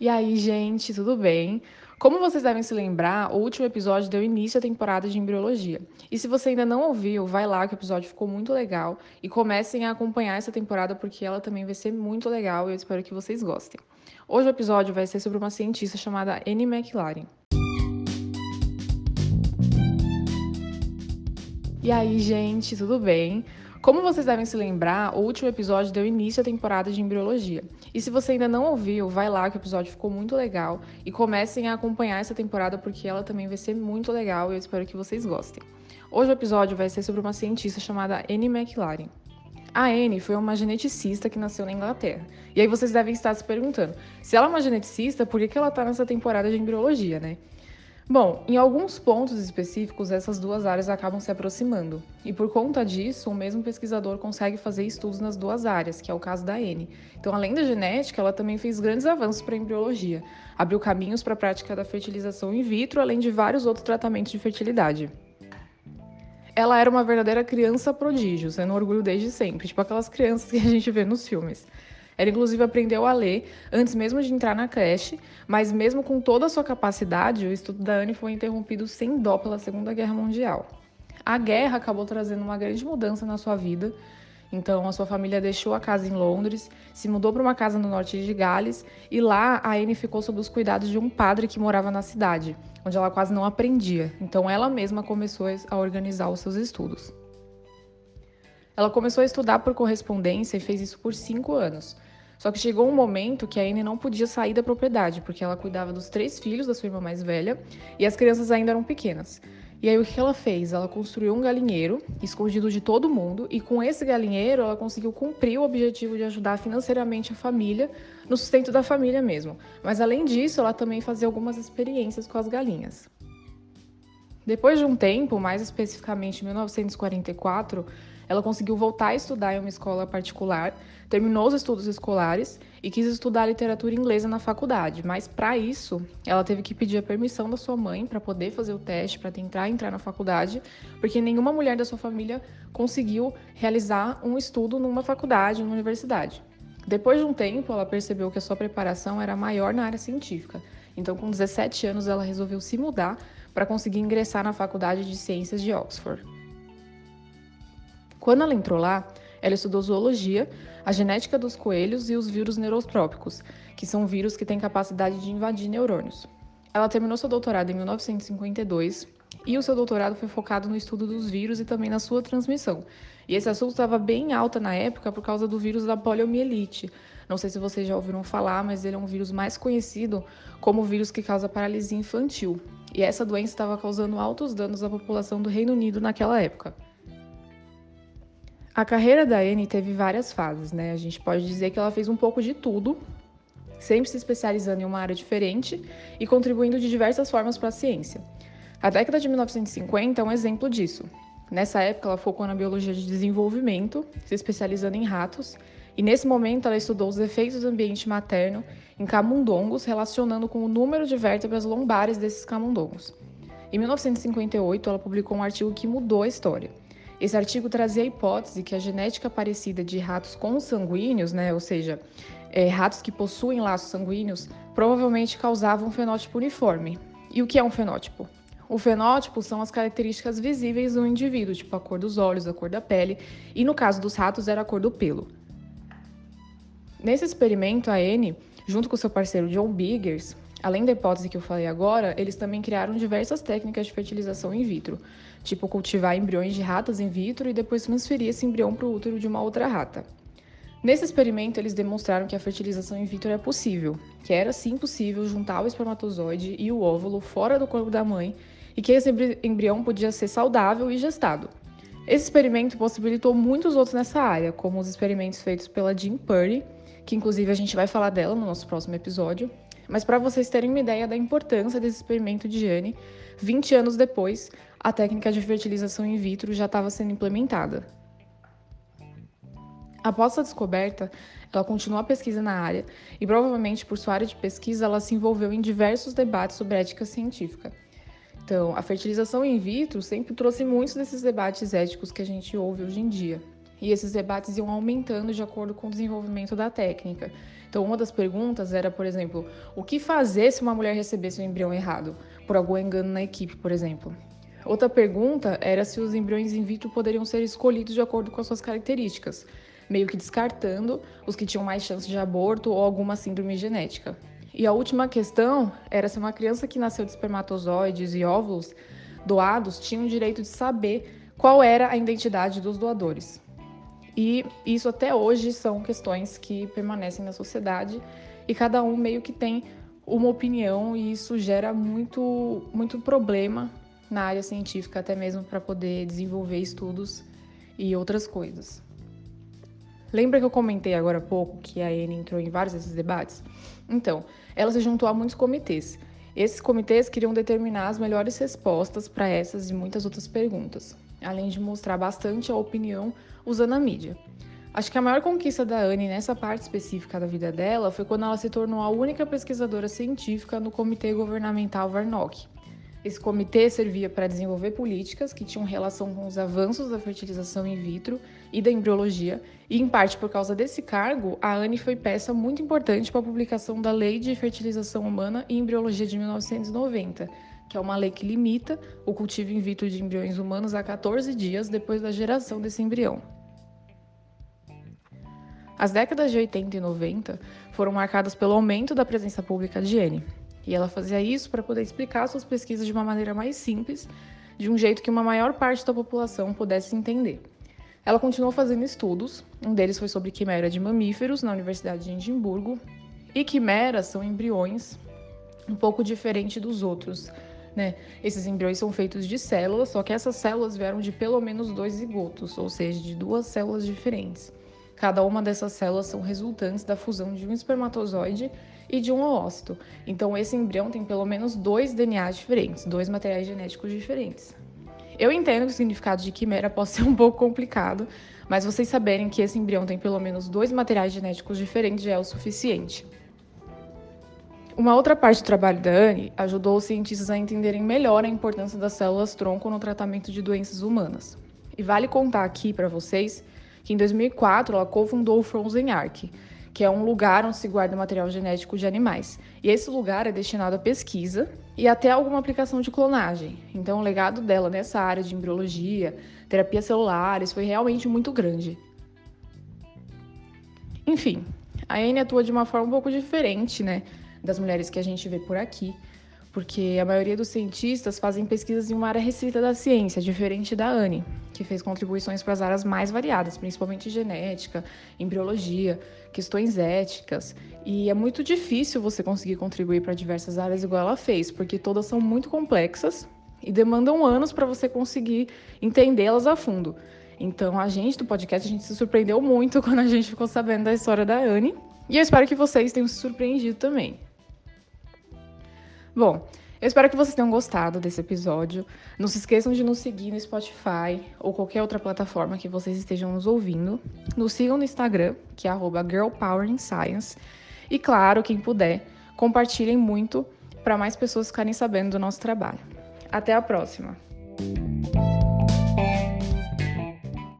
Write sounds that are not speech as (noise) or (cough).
E aí, gente, tudo bem? Como vocês devem se lembrar, o último episódio deu início à temporada de embriologia. E se você ainda não ouviu, vai lá que o episódio ficou muito legal e comecem a acompanhar essa temporada porque ela também vai ser muito legal e eu espero que vocês gostem. Hoje o episódio vai ser sobre uma cientista chamada Annie McLaren. E aí, gente, tudo bem? Como vocês devem se lembrar, o último episódio deu início à temporada de embriologia. E se você ainda não ouviu, vai lá que o episódio ficou muito legal e comecem a acompanhar essa temporada porque ela também vai ser muito legal e eu espero que vocês gostem. Hoje o episódio vai ser sobre uma cientista chamada Annie McLaren. A Anne foi uma geneticista que nasceu na Inglaterra. E aí vocês devem estar se perguntando, se ela é uma geneticista, por que, que ela está nessa temporada de embriologia, né? Bom, em alguns pontos específicos, essas duas áreas acabam se aproximando. E por conta disso, o mesmo pesquisador consegue fazer estudos nas duas áreas, que é o caso da N. Então, além da genética, ela também fez grandes avanços para a embriologia. Abriu caminhos para a prática da fertilização in vitro, além de vários outros tratamentos de fertilidade. Ela era uma verdadeira criança prodígio, sendo um orgulho desde sempre, tipo aquelas crianças que a gente vê nos filmes. Ela, inclusive, aprendeu a ler antes mesmo de entrar na creche, mas, mesmo com toda a sua capacidade, o estudo da Anne foi interrompido sem dó pela Segunda Guerra Mundial. A guerra acabou trazendo uma grande mudança na sua vida. Então, a sua família deixou a casa em Londres, se mudou para uma casa no norte de Gales e lá a Anne ficou sob os cuidados de um padre que morava na cidade, onde ela quase não aprendia. Então, ela mesma começou a organizar os seus estudos. Ela começou a estudar por correspondência e fez isso por cinco anos. Só que chegou um momento que a Anne não podia sair da propriedade, porque ela cuidava dos três filhos da sua irmã mais velha e as crianças ainda eram pequenas. E aí o que ela fez? Ela construiu um galinheiro escondido de todo mundo e com esse galinheiro ela conseguiu cumprir o objetivo de ajudar financeiramente a família, no sustento da família mesmo. Mas além disso, ela também fazia algumas experiências com as galinhas. Depois de um tempo, mais especificamente em 1944, ela conseguiu voltar a estudar em uma escola particular, terminou os estudos escolares e quis estudar literatura inglesa na faculdade, mas para isso ela teve que pedir a permissão da sua mãe para poder fazer o teste, para tentar entrar na faculdade, porque nenhuma mulher da sua família conseguiu realizar um estudo numa faculdade, numa universidade. Depois de um tempo, ela percebeu que a sua preparação era maior na área científica. Então, com 17 anos, ela resolveu se mudar para conseguir ingressar na Faculdade de Ciências de Oxford. Quando ela entrou lá, ela estudou zoologia, a genética dos coelhos e os vírus neurotrópicos, que são vírus que têm capacidade de invadir neurônios. Ela terminou seu doutorado em 1952 e o seu doutorado foi focado no estudo dos vírus e também na sua transmissão. E esse assunto estava bem alta na época por causa do vírus da poliomielite. Não sei se vocês já ouviram falar, mas ele é um vírus mais conhecido como o vírus que causa paralisia infantil. E essa doença estava causando altos danos à população do Reino Unido naquela época. A carreira da Anne teve várias fases, né? A gente pode dizer que ela fez um pouco de tudo, sempre se especializando em uma área diferente e contribuindo de diversas formas para a ciência. A década de 1950 é um exemplo disso. Nessa época, ela focou na biologia de desenvolvimento, se especializando em ratos, e nesse momento ela estudou os efeitos do ambiente materno em camundongos, relacionando com o número de vértebras lombares desses camundongos. Em 1958, ela publicou um artigo que mudou a história. Esse artigo trazia a hipótese que a genética parecida de ratos consanguíneos, né, ou seja, é, ratos que possuem laços sanguíneos, provavelmente causavam um fenótipo uniforme. E o que é um fenótipo? O fenótipo são as características visíveis do indivíduo, tipo a cor dos olhos, a cor da pele, e no caso dos ratos era a cor do pelo. Nesse experimento, a Anne, junto com seu parceiro John Biggers, além da hipótese que eu falei agora, eles também criaram diversas técnicas de fertilização in vitro, tipo cultivar embriões de ratas in vitro e depois transferir esse embrião para o útero de uma outra rata. Nesse experimento, eles demonstraram que a fertilização in vitro é possível, que era sim possível juntar o espermatozoide e o óvulo fora do corpo da mãe e que esse embrião podia ser saudável e gestado. Esse experimento possibilitou muitos outros nessa área, como os experimentos feitos pela Jean Purdy, que inclusive a gente vai falar dela no nosso próximo episódio, mas para vocês terem uma ideia da importância desse experimento de Jane, 20 anos depois, a técnica de fertilização in vitro já estava sendo implementada. Após essa descoberta, ela continuou a pesquisa na área e provavelmente por sua área de pesquisa ela se envolveu em diversos debates sobre ética científica. Então, a fertilização in vitro sempre trouxe muitos desses debates éticos que a gente ouve hoje em dia. E esses debates iam aumentando de acordo com o desenvolvimento da técnica. Então, uma das perguntas era, por exemplo, o que fazer se uma mulher recebesse um embrião errado, por algum engano na equipe, por exemplo. Outra pergunta era se os embriões in vitro poderiam ser escolhidos de acordo com as suas características, meio que descartando os que tinham mais chance de aborto ou alguma síndrome genética. E a última questão era se uma criança que nasceu de espermatozoides e óvulos doados tinha o direito de saber qual era a identidade dos doadores. E isso até hoje são questões que permanecem na sociedade e cada um meio que tem uma opinião e isso gera muito, muito problema na área científica, até mesmo para poder desenvolver estudos e outras coisas. Lembra que eu comentei agora há pouco que a Anne entrou em vários desses debates? Então, ela se juntou a muitos comitês. Esses comitês queriam determinar as melhores respostas para essas e muitas outras perguntas, além de mostrar bastante a opinião usando a mídia. Acho que a maior conquista da Anne nessa parte específica da vida dela foi quando ela se tornou a única pesquisadora científica no Comitê Governamental Varnock. Esse comitê servia para desenvolver políticas que tinham relação com os avanços da fertilização in vitro e da embriologia, e em parte por causa desse cargo, a Anne foi peça muito importante para a publicação da Lei de Fertilização Humana e Embriologia de 1990, que é uma lei que limita o cultivo in vitro de embriões humanos a 14 dias depois da geração desse embrião. As décadas de 80 e 90 foram marcadas pelo aumento da presença pública de Anne, e ela fazia isso para poder explicar suas pesquisas de uma maneira mais simples, de um jeito que uma maior parte da população pudesse entender. Ela continuou fazendo estudos, um deles foi sobre quimera de mamíferos na Universidade de Edimburgo, e quimeras são embriões um pouco diferente dos outros. Né? Esses embriões são feitos de células, só que essas células vieram de pelo menos dois zigotos, ou seja, de duas células diferentes. Cada uma dessas células são resultantes da fusão de um espermatozoide e de um oócito. Então, esse embrião tem pelo menos dois DNAs diferentes, dois materiais genéticos diferentes. Eu entendo que o significado de quimera (laughs) pode ser um pouco complicado, mas vocês saberem que esse embrião tem pelo menos dois materiais genéticos diferentes já é o suficiente. Uma outra parte do trabalho da Anne ajudou os cientistas a entenderem melhor a importância das células tronco no tratamento de doenças humanas. E vale contar aqui para vocês que em 2004 ela cofundou o Frozen Ark, que é um lugar onde se guarda material genético de animais. E esse lugar é destinado à pesquisa e até alguma aplicação de clonagem. Então, o legado dela nessa área de embriologia, terapias celulares, foi realmente muito grande. Enfim, a Anne atua de uma forma um pouco diferente, né, das mulheres que a gente vê por aqui porque a maioria dos cientistas fazem pesquisas em uma área restrita da ciência, diferente da Anne, que fez contribuições para as áreas mais variadas, principalmente genética, embriologia, questões éticas. E é muito difícil você conseguir contribuir para diversas áreas igual ela fez, porque todas são muito complexas e demandam anos para você conseguir entendê-las a fundo. Então, a gente do podcast, a gente se surpreendeu muito (laughs) quando a gente ficou sabendo da história da Anne. E eu espero que vocês tenham se surpreendido também. Bom, eu espero que vocês tenham gostado desse episódio. Não se esqueçam de nos seguir no Spotify ou qualquer outra plataforma que vocês estejam nos ouvindo. Nos sigam no Instagram, que é @girlpoweringscience. E claro, quem puder, compartilhem muito para mais pessoas ficarem sabendo do nosso trabalho. Até a próxima!